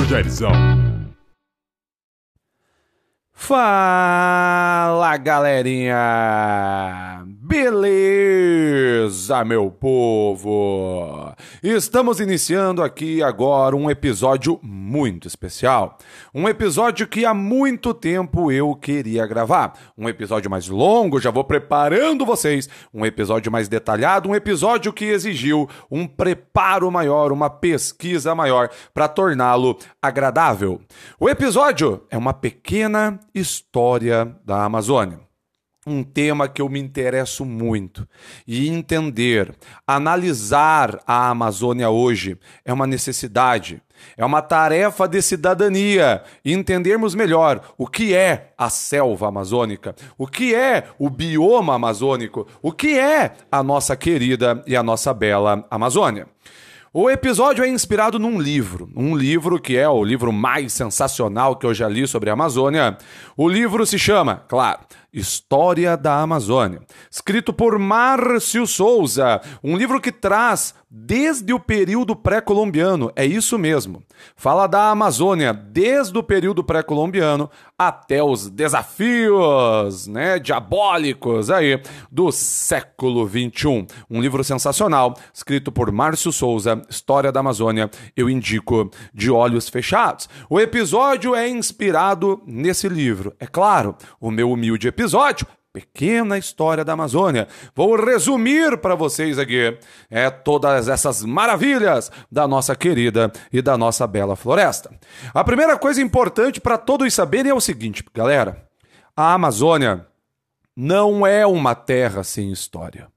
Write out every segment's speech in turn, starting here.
Maestro Jairzão. Fala galerinha! Beleza, meu povo? Estamos iniciando aqui agora um episódio muito especial. Um episódio que há muito tempo eu queria gravar. Um episódio mais longo, já vou preparando vocês. Um episódio mais detalhado, um episódio que exigiu um preparo maior, uma pesquisa maior para torná-lo agradável. O episódio é uma pequena história da Amazônia um tema que eu me interesso muito. E entender, analisar a Amazônia hoje é uma necessidade, é uma tarefa de cidadania. Entendermos melhor o que é a selva amazônica, o que é o bioma amazônico, o que é a nossa querida e a nossa bela Amazônia. O episódio é inspirado num livro, um livro que é o livro mais sensacional que eu já li sobre a Amazônia. O livro se chama, claro, História da Amazônia, escrito por Márcio Souza, um livro que traz desde o período pré-colombiano, é isso mesmo. Fala da Amazônia desde o período pré-colombiano até os desafios, né, diabólicos aí do século 21. Um livro sensacional, escrito por Márcio Souza, História da Amazônia. Eu indico de olhos fechados. O episódio é inspirado nesse livro. É claro, o meu humilde episódio episódio, pequena história da Amazônia. Vou resumir para vocês aqui é todas essas maravilhas da nossa querida e da nossa bela floresta. A primeira coisa importante para todos saberem é o seguinte, galera: a Amazônia não é uma terra sem história.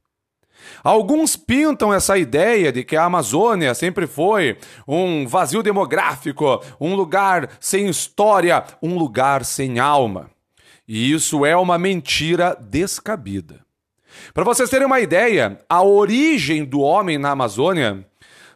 Alguns pintam essa ideia de que a Amazônia sempre foi um vazio demográfico, um lugar sem história, um lugar sem alma. E isso é uma mentira descabida. Para vocês terem uma ideia, a origem do homem na Amazônia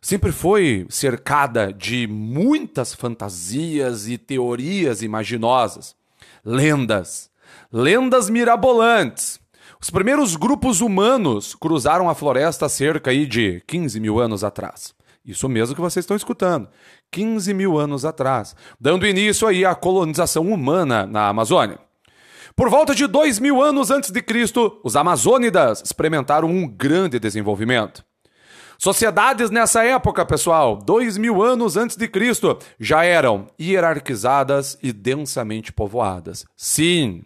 sempre foi cercada de muitas fantasias e teorias imaginosas, lendas, lendas mirabolantes. Os primeiros grupos humanos cruzaram a floresta cerca de 15 mil anos atrás. Isso mesmo que vocês estão escutando. 15 mil anos atrás, dando início aí à colonização humana na Amazônia. Por volta de dois mil anos antes de Cristo, os Amazônidas experimentaram um grande desenvolvimento. Sociedades nessa época, pessoal, dois mil anos antes de Cristo, já eram hierarquizadas e densamente povoadas. Sim,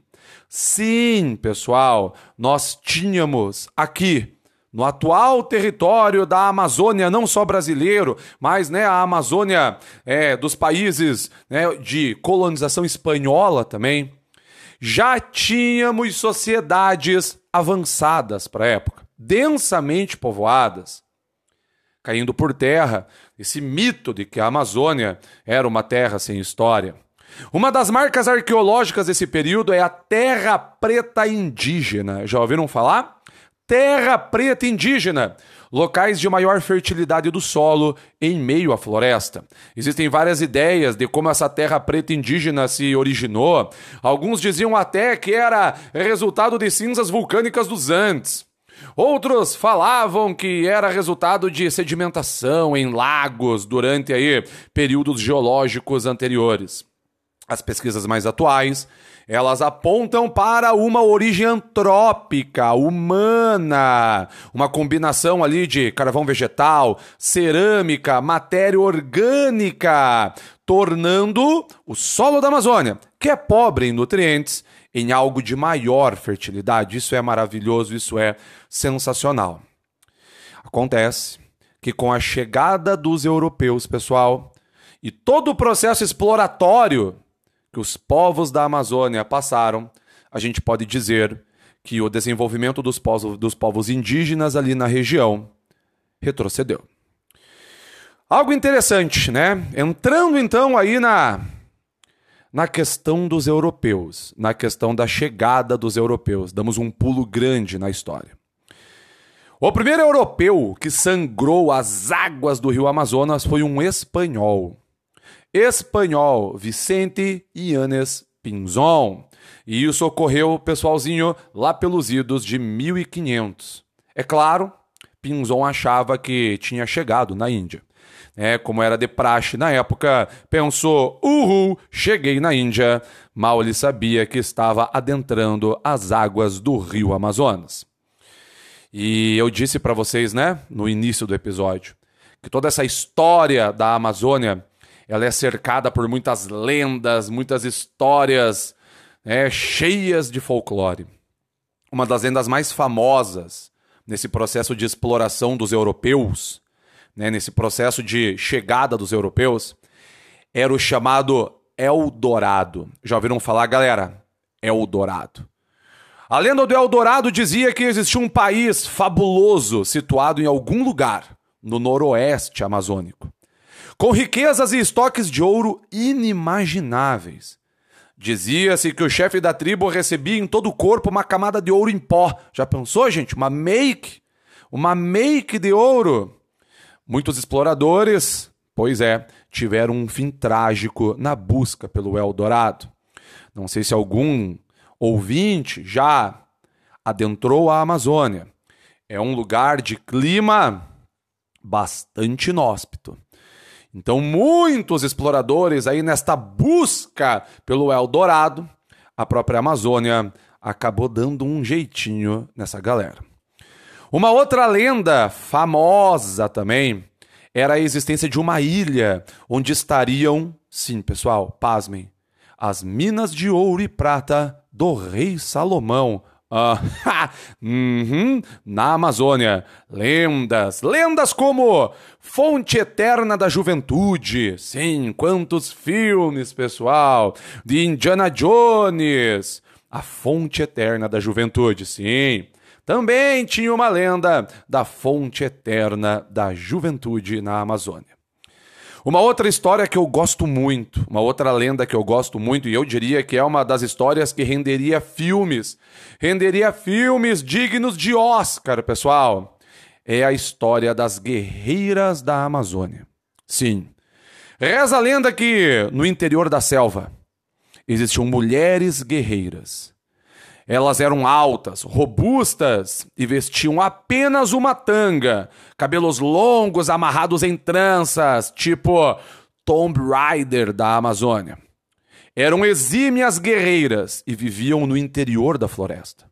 sim, pessoal, nós tínhamos aqui no atual território da Amazônia, não só brasileiro, mas né, a Amazônia é, dos países né, de colonização espanhola também já tínhamos sociedades avançadas para a época, densamente povoadas, caindo por terra esse mito de que a Amazônia era uma terra sem história. Uma das marcas arqueológicas desse período é a Terra Preta Indígena. Já ouviram falar? Terra Preta Indígena locais de maior fertilidade do solo em meio à floresta. Existem várias ideias de como essa terra preta indígena se originou. Alguns diziam até que era resultado de cinzas vulcânicas dos Andes. Outros falavam que era resultado de sedimentação em lagos durante aí períodos geológicos anteriores. As pesquisas mais atuais elas apontam para uma origem antrópica, humana, uma combinação ali de carvão vegetal, cerâmica, matéria orgânica, tornando o solo da Amazônia, que é pobre em nutrientes, em algo de maior fertilidade. Isso é maravilhoso, isso é sensacional. Acontece que com a chegada dos europeus, pessoal, e todo o processo exploratório que os povos da Amazônia passaram, a gente pode dizer que o desenvolvimento dos povos, dos povos indígenas ali na região retrocedeu. Algo interessante, né? Entrando então aí na na questão dos europeus, na questão da chegada dos europeus, damos um pulo grande na história. O primeiro europeu que sangrou as águas do rio Amazonas foi um espanhol, espanhol Vicente Yanes Pinzon. E isso ocorreu, pessoalzinho, lá pelos idos de 1500. É claro, Pinzon achava que tinha chegado na Índia. É, como era de praxe na época, pensou: uhul, cheguei na Índia. Mal ele sabia que estava adentrando as águas do rio Amazonas. E eu disse para vocês, né, no início do episódio, que toda essa história da Amazônia ela é cercada por muitas lendas, muitas histórias é, cheias de folclore. Uma das lendas mais famosas nesse processo de exploração dos europeus, né, nesse processo de chegada dos europeus, era o chamado Eldorado. Já ouviram falar, galera? Eldorado. A lenda do Eldorado dizia que existia um país fabuloso situado em algum lugar no noroeste amazônico com riquezas e estoques de ouro inimagináveis. Dizia-se que o chefe da tribo recebia em todo o corpo uma camada de ouro em pó. Já pensou, gente? Uma make? Uma make de ouro. Muitos exploradores, pois é, tiveram um fim trágico na busca pelo Eldorado. Não sei se algum ouvinte já adentrou a Amazônia. É um lugar de clima bastante inóspito. Então, muitos exploradores aí nesta busca pelo Eldorado, a própria Amazônia acabou dando um jeitinho nessa galera. Uma outra lenda famosa também era a existência de uma ilha onde estariam, sim, pessoal, pasmem, as minas de ouro e prata do rei Salomão, Uh, uhum, na Amazônia. Lendas, lendas como Fonte Eterna da Juventude. Sim, quantos filmes, pessoal. De Indiana Jones. A Fonte Eterna da Juventude, sim. Também tinha uma lenda da Fonte Eterna da Juventude na Amazônia. Uma outra história que eu gosto muito, uma outra lenda que eu gosto muito, e eu diria que é uma das histórias que renderia filmes, renderia filmes dignos de Oscar, pessoal. É a história das guerreiras da Amazônia. Sim. Reza a lenda que no interior da selva existiam mulheres guerreiras elas eram altas, robustas e vestiam apenas uma tanga, cabelos longos amarrados em tranças, tipo Tomb Raider da Amazônia. Eram exímias guerreiras e viviam no interior da floresta.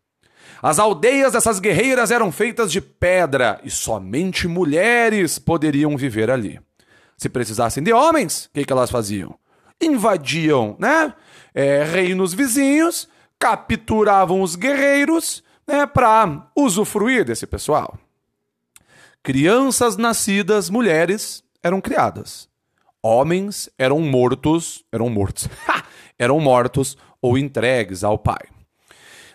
As aldeias dessas guerreiras eram feitas de pedra e somente mulheres poderiam viver ali. Se precisassem de homens, o que, que elas faziam? Invadiam né, é, reinos vizinhos capturavam os guerreiros né, para usufruir desse pessoal. Crianças nascidas, mulheres, eram criadas. Homens eram mortos, eram mortos, eram mortos ou entregues ao pai.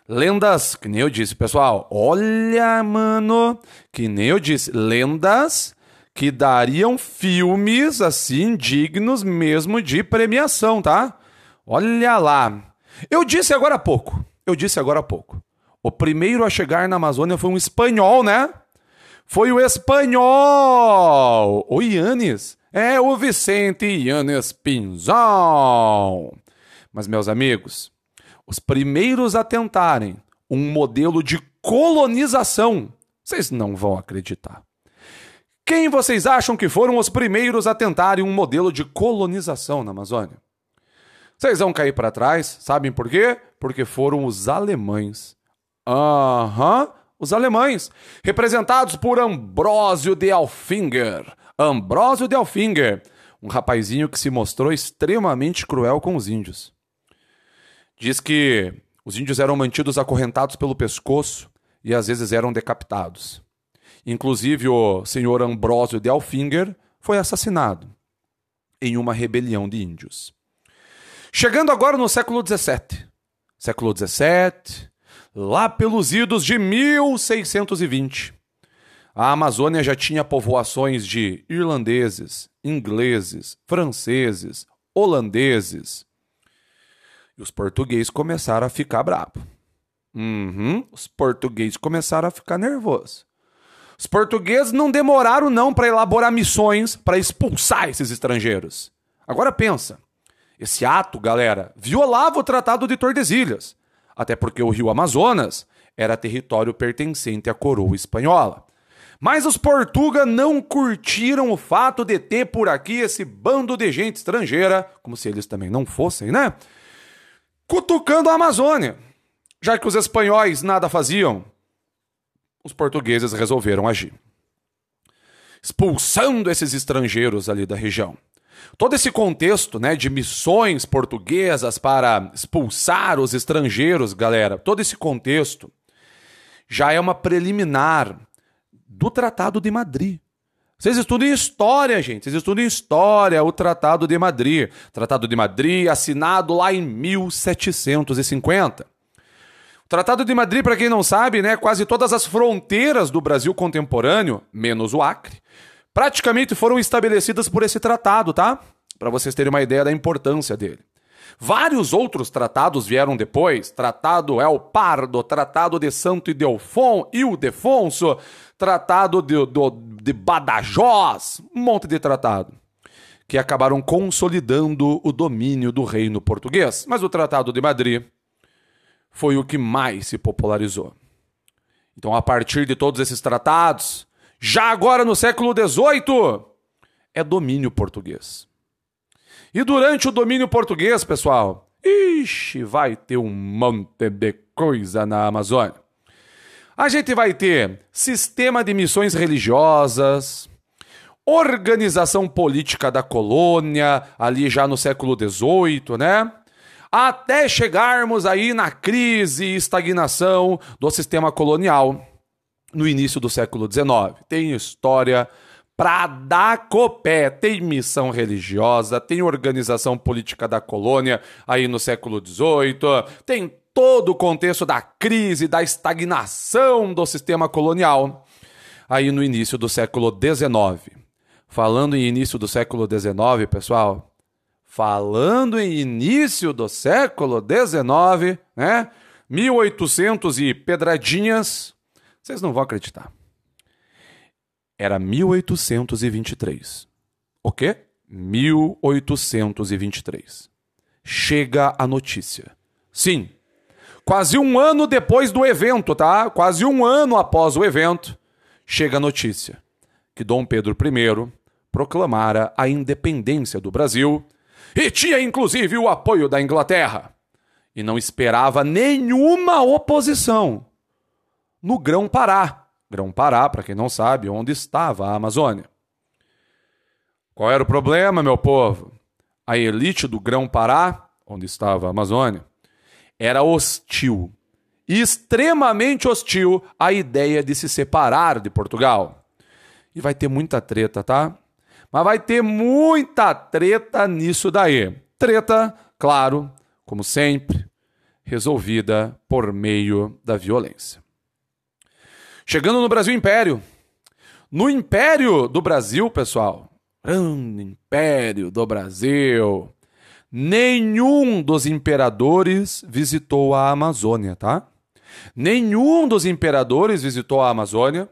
Lendas, que nem eu disse, pessoal, olha, mano, que nem eu disse, lendas que dariam filmes assim dignos mesmo de premiação, tá? Olha lá. Eu disse agora há pouco. Eu disse agora há pouco. O primeiro a chegar na Amazônia foi um espanhol, né? Foi o espanhol! O Yannis. É o Vicente Yannis Pinzão. Mas, meus amigos, os primeiros a tentarem um modelo de colonização, vocês não vão acreditar. Quem vocês acham que foram os primeiros a tentarem um modelo de colonização na Amazônia? Vocês vão cair para trás, sabem por quê? Porque foram os alemães. Aham, uhum, os alemães, representados por Ambrósio de Alfinger. Ambrósio de Alfinger, um rapazinho que se mostrou extremamente cruel com os índios. Diz que os índios eram mantidos acorrentados pelo pescoço e às vezes eram decapitados. Inclusive, o senhor Ambrósio de Alfinger foi assassinado em uma rebelião de índios. Chegando agora no século XVII. Século XVII, lá pelos idos de 1620. A Amazônia já tinha povoações de irlandeses, ingleses, franceses, holandeses. E os portugueses começaram a ficar bravos. Uhum, os portugueses começaram a ficar nervosos. Os portugueses não demoraram não para elaborar missões para expulsar esses estrangeiros. Agora pensa, esse ato, galera, violava o Tratado de Tordesilhas, até porque o rio Amazonas era território pertencente à coroa espanhola. Mas os portuga não curtiram o fato de ter por aqui esse bando de gente estrangeira, como se eles também não fossem, né? Cutucando a Amazônia. Já que os espanhóis nada faziam, os portugueses resolveram agir. Expulsando esses estrangeiros ali da região. Todo esse contexto né, de missões portuguesas para expulsar os estrangeiros, galera, todo esse contexto já é uma preliminar do Tratado de Madrid. Vocês estudam história, gente. Vocês estudam história, o Tratado de Madrid. Tratado de Madrid, assinado lá em 1750. O Tratado de Madrid, para quem não sabe, né, quase todas as fronteiras do Brasil contemporâneo, menos o Acre, praticamente foram estabelecidas por esse tratado, tá? Para vocês terem uma ideia da importância dele. Vários outros tratados vieram depois: Tratado El Pardo, Tratado de Santo Ildefonso, Ildefonso, Tratado de, de, de Badajoz, um monte de tratado que acabaram consolidando o domínio do reino português. Mas o Tratado de Madrid foi o que mais se popularizou. Então, a partir de todos esses tratados, já agora no século XVIII, é domínio português. E durante o domínio português, pessoal, ixi, vai ter um monte de coisa na Amazônia. A gente vai ter sistema de missões religiosas, organização política da colônia, ali já no século XVIII, né? Até chegarmos aí na crise e estagnação do sistema colonial no início do século XIX. Tem história para dar copé. Tem missão religiosa, tem organização política da colônia aí no século XVIII, tem todo o contexto da crise, da estagnação do sistema colonial aí no início do século XIX. Falando em início do século XIX, pessoal, falando em início do século XIX, né? 1800 e pedradinhas, vocês não vão acreditar. Era 1823. O quê? 1823. Chega a notícia. Sim, quase um ano depois do evento, tá? Quase um ano após o evento, chega a notícia que Dom Pedro I proclamara a independência do Brasil e tinha inclusive o apoio da Inglaterra. E não esperava nenhuma oposição no Grão-Pará Grão-Pará, para quem não sabe, onde estava a Amazônia. Qual era o problema, meu povo? A elite do Grão-Pará, onde estava a Amazônia, era hostil, extremamente hostil à ideia de se separar de Portugal. E vai ter muita treta, tá? Mas vai ter muita treta nisso daí. Treta, claro, como sempre, resolvida por meio da violência. Chegando no Brasil Império. No Império do Brasil, pessoal, grande Império do Brasil, nenhum dos imperadores visitou a Amazônia, tá? Nenhum dos imperadores visitou a Amazônia.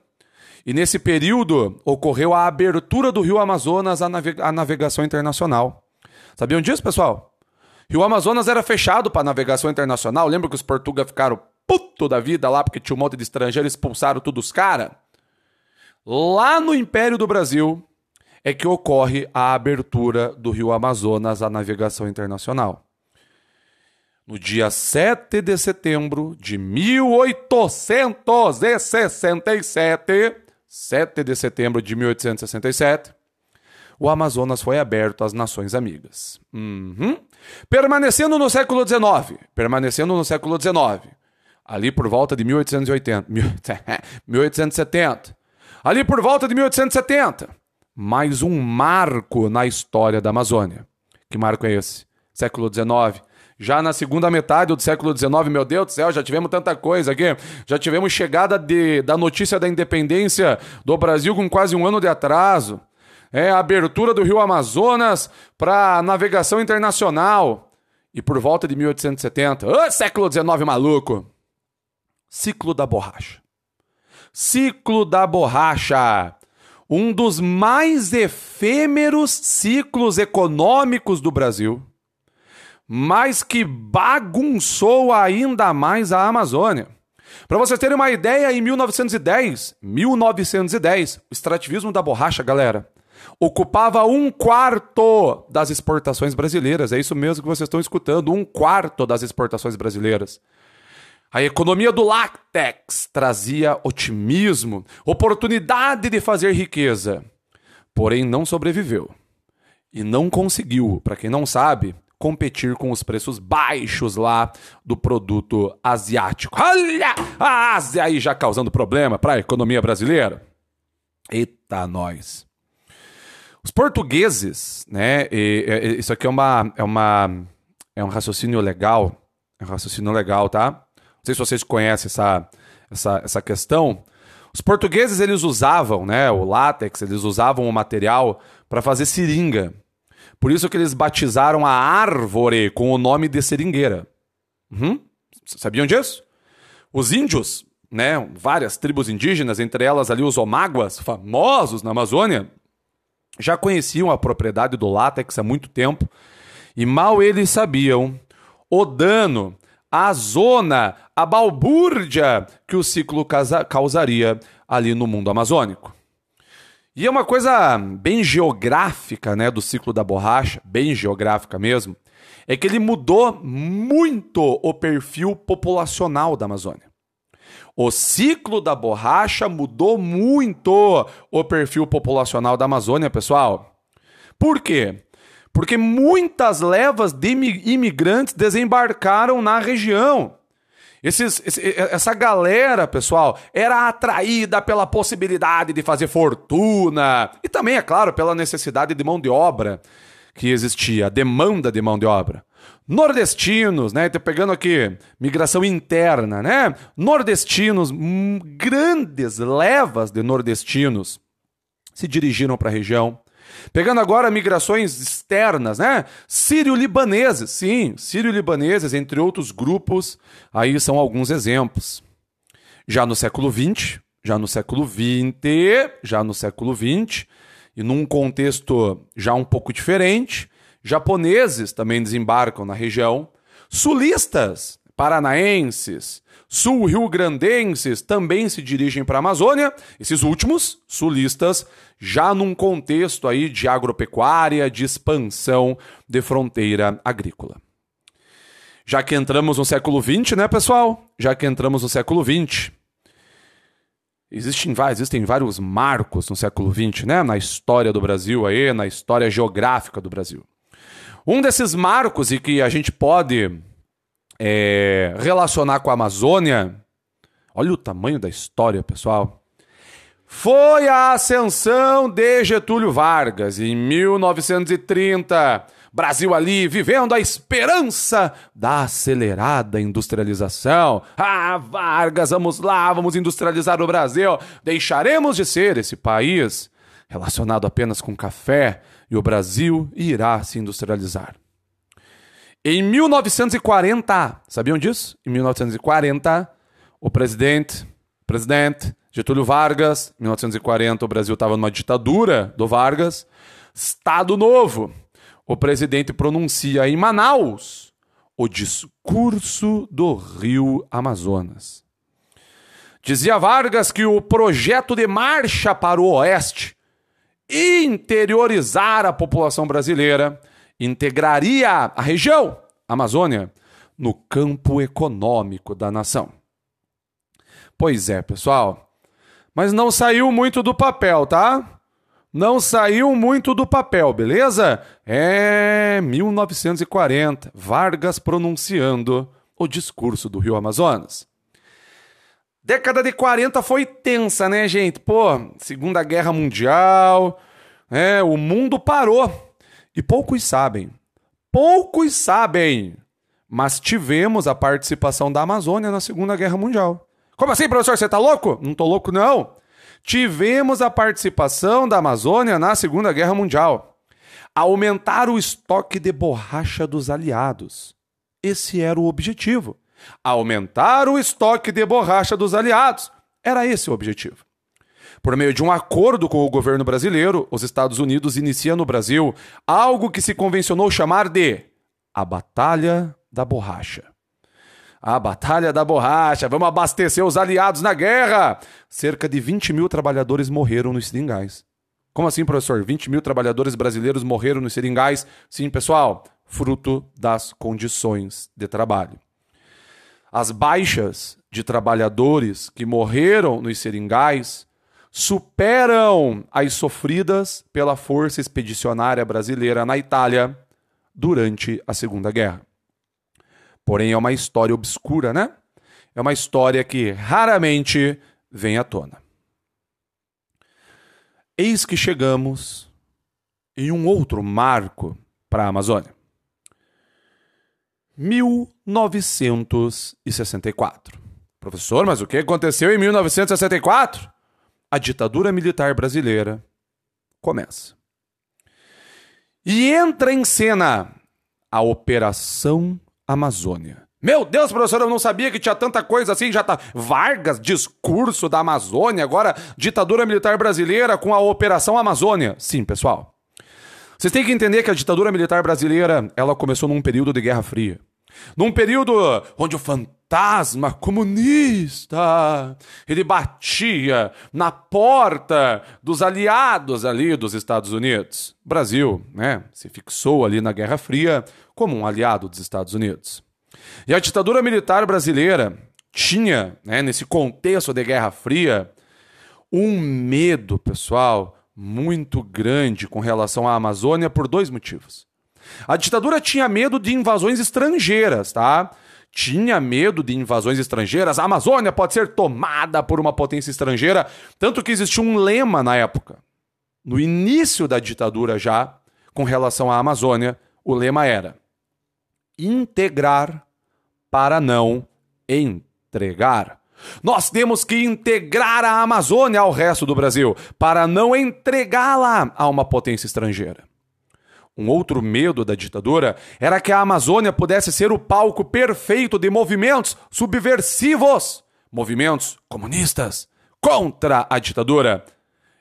E nesse período ocorreu a abertura do rio Amazonas à, navega à navegação internacional. Sabiam disso, pessoal? Rio Amazonas era fechado para navegação internacional. Lembra que os portugueses ficaram puto da vida lá, porque tinha um monte de estrangeiros, expulsaram todos os caras. Lá no Império do Brasil é que ocorre a abertura do rio Amazonas à navegação internacional. No dia 7 de setembro de 1867, 7 de setembro de 1867, o Amazonas foi aberto às nações amigas. Uhum. Permanecendo no século XIX, permanecendo no século XIX, ali por volta de 1880, 1870. Ali por volta de 1870, mais um marco na história da Amazônia. Que marco é esse? Século XIX. Já na segunda metade do século XIX, meu Deus do céu, já tivemos tanta coisa aqui. Já tivemos chegada de, da notícia da independência do Brasil com quase um ano de atraso. É a abertura do rio Amazonas para navegação internacional. E por volta de 1870, oh, século XIX maluco, Ciclo da borracha. Ciclo da borracha. Um dos mais efêmeros ciclos econômicos do Brasil, mas que bagunçou ainda mais a Amazônia. Para vocês terem uma ideia, em 1910, 1910, o extrativismo da borracha, galera, ocupava um quarto das exportações brasileiras. É isso mesmo que vocês estão escutando, um quarto das exportações brasileiras. A economia do látex trazia otimismo, oportunidade de fazer riqueza, porém não sobreviveu. E não conseguiu, para quem não sabe, competir com os preços baixos lá do produto asiático. Olha a Ásia aí já causando problema para a economia brasileira. Eita, nós. Os portugueses, né? E, e, isso aqui é uma, é uma é um raciocínio legal, é um raciocínio legal, tá? Não sei se vocês conhecem essa, essa, essa questão. Os portugueses eles usavam, né, o látex, eles usavam o material para fazer seringa. Por isso que eles batizaram a árvore com o nome de seringueira. Uhum. Sabiam disso? Os índios, né, várias tribos indígenas, entre elas ali os omáguas, famosos na Amazônia, já conheciam a propriedade do látex há muito tempo e mal eles sabiam o dano, a zona, a balbúrdia que o ciclo causaria ali no mundo amazônico. E é uma coisa bem geográfica, né, do ciclo da borracha, bem geográfica mesmo, é que ele mudou muito o perfil populacional da Amazônia. O ciclo da borracha mudou muito o perfil populacional da Amazônia, pessoal. Por quê? Porque muitas levas de imigrantes desembarcaram na região. Esses, essa galera, pessoal, era atraída pela possibilidade de fazer fortuna e também, é claro, pela necessidade de mão de obra que existia, a demanda de mão de obra nordestinos, né? Pegando aqui migração interna, né? Nordestinos, hum, grandes levas de nordestinos se dirigiram para a região. Pegando agora migrações externas, né? Sírio-libaneses, sim, sírio-libaneses, entre outros grupos, aí são alguns exemplos. Já no século XX, já no século XX, já no século XX, e num contexto já um pouco diferente, Japoneses também desembarcam na região. Sulistas, paranaenses, sul-rio-grandenses também se dirigem para a Amazônia. Esses últimos, sulistas, já num contexto aí de agropecuária, de expansão de fronteira agrícola. Já que entramos no século XX, né, pessoal? Já que entramos no século XX, Existem, existem vários marcos no século XX, né? Na história do Brasil aí, na história geográfica do Brasil. Um desses marcos e que a gente pode é, relacionar com a Amazônia, olha o tamanho da história, pessoal. Foi a ascensão de Getúlio Vargas em 1930. Brasil ali vivendo a esperança da acelerada industrialização. Ah, Vargas, vamos lá, vamos industrializar o Brasil. Deixaremos de ser esse país relacionado apenas com café e o Brasil irá se industrializar. Em 1940, sabiam disso? Em 1940, o presidente, presidente Getúlio Vargas, em 1940 o Brasil estava numa ditadura do Vargas, Estado Novo. O presidente pronuncia em Manaus o discurso do Rio Amazonas. Dizia Vargas que o projeto de marcha para o oeste interiorizar a população brasileira, integraria a região, Amazônia, no campo econômico da nação. Pois é, pessoal. Mas não saiu muito do papel, tá? Não saiu muito do papel, beleza? É 1940, Vargas pronunciando o discurso do Rio Amazonas. Década de 40 foi tensa, né, gente? Pô, Segunda Guerra Mundial, é, o mundo parou. E poucos sabem. Poucos sabem. Mas tivemos a participação da Amazônia na Segunda Guerra Mundial. Como assim, professor? Você tá louco? Não tô louco, não. Tivemos a participação da Amazônia na Segunda Guerra Mundial. Aumentar o estoque de borracha dos aliados. Esse era o objetivo aumentar o estoque de borracha dos aliados. Era esse o objetivo. Por meio de um acordo com o governo brasileiro, os Estados Unidos iniciam no Brasil algo que se convencionou chamar de a Batalha da Borracha. A Batalha da Borracha. Vamos abastecer os aliados na guerra. Cerca de 20 mil trabalhadores morreram nos seringais. Como assim, professor? 20 mil trabalhadores brasileiros morreram nos seringais? Sim, pessoal, fruto das condições de trabalho. As baixas de trabalhadores que morreram nos seringais superam as sofridas pela Força Expedicionária Brasileira na Itália durante a Segunda Guerra. Porém, é uma história obscura, né? É uma história que raramente vem à tona. Eis que chegamos em um outro marco para a Amazônia. 1964. Professor, mas o que aconteceu em 1964? A ditadura militar brasileira começa. E entra em cena a Operação Amazônia. Meu Deus, professor, eu não sabia que tinha tanta coisa assim. Já tá. Vargas, discurso da Amazônia, agora ditadura militar brasileira com a Operação Amazônia. Sim, pessoal. Vocês têm que entender que a ditadura militar brasileira ela começou num período de Guerra Fria. Num período onde o fantasma comunista ele batia na porta dos aliados ali dos Estados Unidos. O Brasil, né, se fixou ali na Guerra Fria como um aliado dos Estados Unidos. E a ditadura militar brasileira tinha, né, nesse contexto de Guerra Fria, um medo, pessoal, muito grande com relação à Amazônia por dois motivos. A ditadura tinha medo de invasões estrangeiras, tá? Tinha medo de invasões estrangeiras. A Amazônia pode ser tomada por uma potência estrangeira, tanto que existia um lema na época. No início da ditadura já, com relação à Amazônia, o lema era: integrar para não entregar. Nós temos que integrar a Amazônia ao resto do Brasil para não entregá-la a uma potência estrangeira. Um outro medo da ditadura era que a Amazônia pudesse ser o palco perfeito de movimentos subversivos, movimentos comunistas contra a ditadura.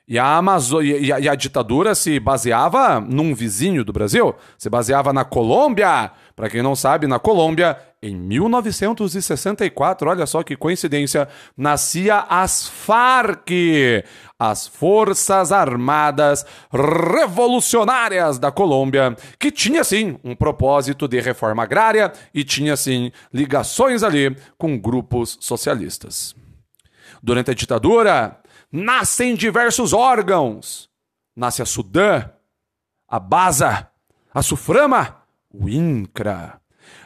E a, Amazo... e a, e a ditadura se baseava num vizinho do Brasil, se baseava na Colômbia. Para quem não sabe, na Colômbia, em 1964, olha só que coincidência, nascia as FARC, as Forças Armadas Revolucionárias da Colômbia, que tinha sim um propósito de reforma agrária e tinha sim ligações ali com grupos socialistas. Durante a ditadura, nascem diversos órgãos. Nasce a Sudã, a Baza, a Suframa, o INCRA.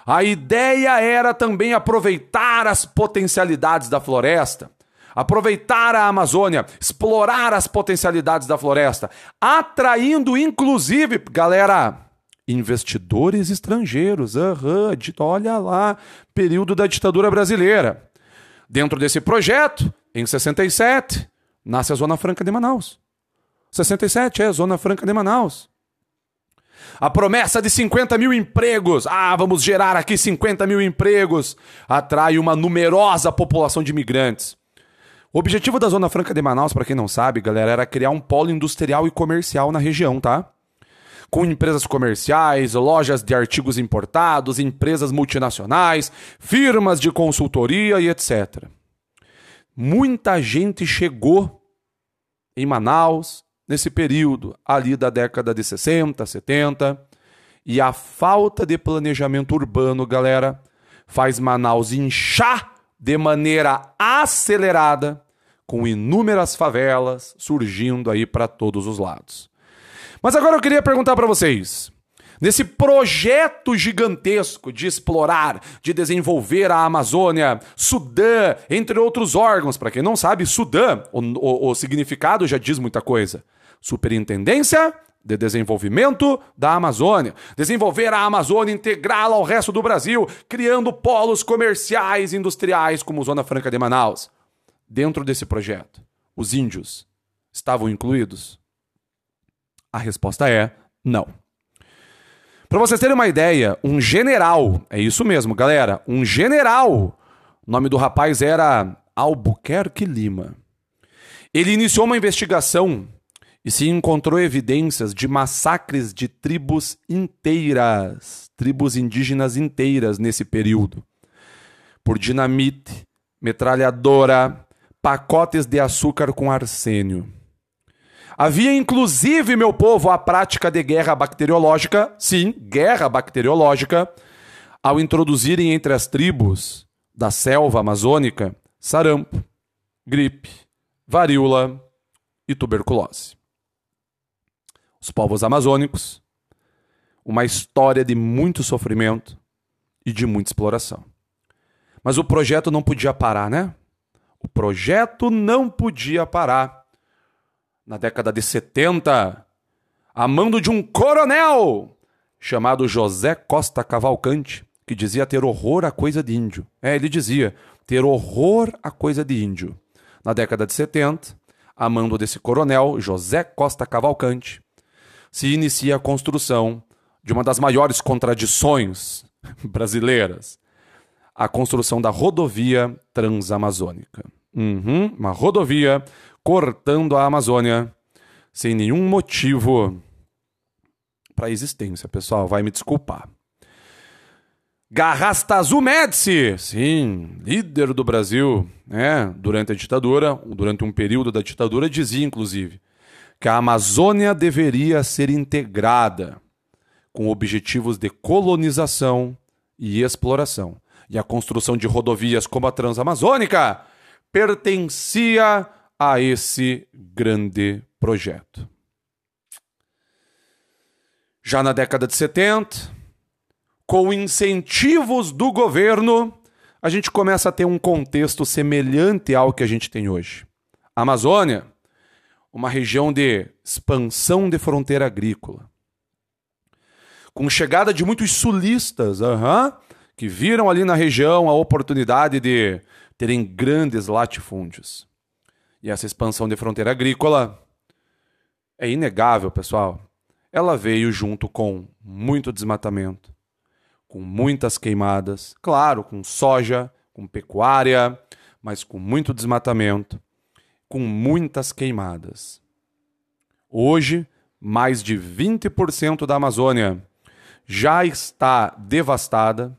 A ideia era também aproveitar as potencialidades da floresta, aproveitar a Amazônia, explorar as potencialidades da floresta, atraindo inclusive, galera, investidores estrangeiros. Uhum, olha lá, período da ditadura brasileira. Dentro desse projeto, em 67, nasce a Zona Franca de Manaus. 67 é a Zona Franca de Manaus. A promessa de 50 mil empregos, ah, vamos gerar aqui 50 mil empregos, atrai uma numerosa população de imigrantes. O objetivo da Zona Franca de Manaus, para quem não sabe, galera, era criar um polo industrial e comercial na região, tá? Com empresas comerciais, lojas de artigos importados, empresas multinacionais, firmas de consultoria e etc. Muita gente chegou em Manaus nesse período ali da década de 60, 70, e a falta de planejamento urbano, galera, faz Manaus inchar de maneira acelerada, com inúmeras favelas surgindo aí para todos os lados. Mas agora eu queria perguntar para vocês: nesse projeto gigantesco de explorar, de desenvolver a Amazônia, Sudã, entre outros órgãos. Para quem não sabe, Sudã, o, o, o significado já diz muita coisa. Superintendência de Desenvolvimento da Amazônia. Desenvolver a Amazônia, integrá-la ao resto do Brasil, criando polos comerciais e industriais como Zona Franca de Manaus. Dentro desse projeto, os índios estavam incluídos? A resposta é não. Para vocês terem uma ideia, um general, é isso mesmo, galera, um general, o nome do rapaz era Albuquerque Lima. Ele iniciou uma investigação e se encontrou evidências de massacres de tribos inteiras, tribos indígenas inteiras nesse período. por dinamite, metralhadora, pacotes de açúcar com arsênio. Havia inclusive, meu povo, a prática de guerra bacteriológica, sim, guerra bacteriológica, ao introduzirem entre as tribos da selva amazônica sarampo, gripe, varíola e tuberculose. Os povos amazônicos, uma história de muito sofrimento e de muita exploração. Mas o projeto não podia parar, né? O projeto não podia parar. Na década de 70, a mando de um coronel chamado José Costa Cavalcante, que dizia ter horror a coisa de índio. É, ele dizia ter horror a coisa de índio. Na década de 70, a mando desse coronel, José Costa Cavalcante, se inicia a construção de uma das maiores contradições brasileiras, a construção da rodovia transamazônica. Uhum, uma rodovia cortando a Amazônia sem nenhum motivo para existência, pessoal. Vai me desculpar. Garrastazu Médici, sim, líder do Brasil, né, durante a ditadura, durante um período da ditadura, dizia inclusive que a Amazônia deveria ser integrada com objetivos de colonização e exploração. E a construção de rodovias como a Transamazônica pertencia a esse grande projeto. Já na década de 70, com incentivos do governo, a gente começa a ter um contexto semelhante ao que a gente tem hoje. A Amazônia, uma região de expansão de fronteira agrícola. Com chegada de muitos sulistas, que viram ali na região a oportunidade de terem grandes latifúndios. E essa expansão de fronteira agrícola é inegável, pessoal. Ela veio junto com muito desmatamento, com muitas queimadas, claro, com soja, com pecuária, mas com muito desmatamento, com muitas queimadas. Hoje, mais de 20% da Amazônia já está devastada.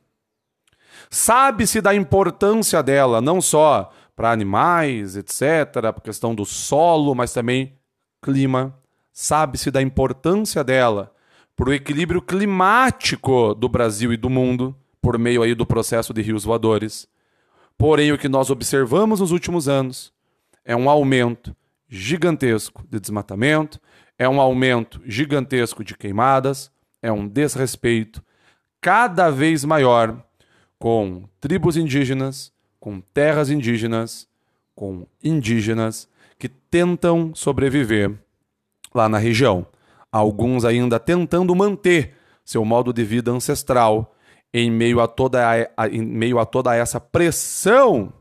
Sabe-se da importância dela, não só para animais, etc., a questão do solo, mas também clima. Sabe-se da importância dela para o equilíbrio climático do Brasil e do mundo, por meio aí do processo de rios voadores. Porém, o que nós observamos nos últimos anos é um aumento gigantesco de desmatamento, é um aumento gigantesco de queimadas, é um desrespeito cada vez maior com tribos indígenas, com terras indígenas, com indígenas que tentam sobreviver lá na região alguns ainda tentando manter seu modo de vida ancestral em meio a toda, a, em meio a toda essa pressão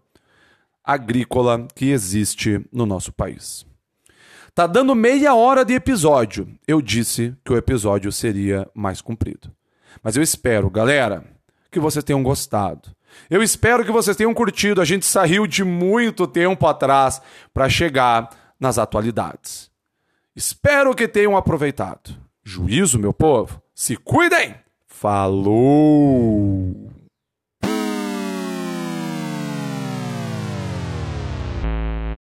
agrícola que existe no nosso país. Tá dando meia hora de episódio. Eu disse que o episódio seria mais comprido. Mas eu espero, galera, que vocês tenham gostado. Eu espero que vocês tenham curtido. A gente saiu de muito tempo atrás para chegar nas atualidades. Espero que tenham aproveitado. Juízo, meu povo. Se cuidem! Falou!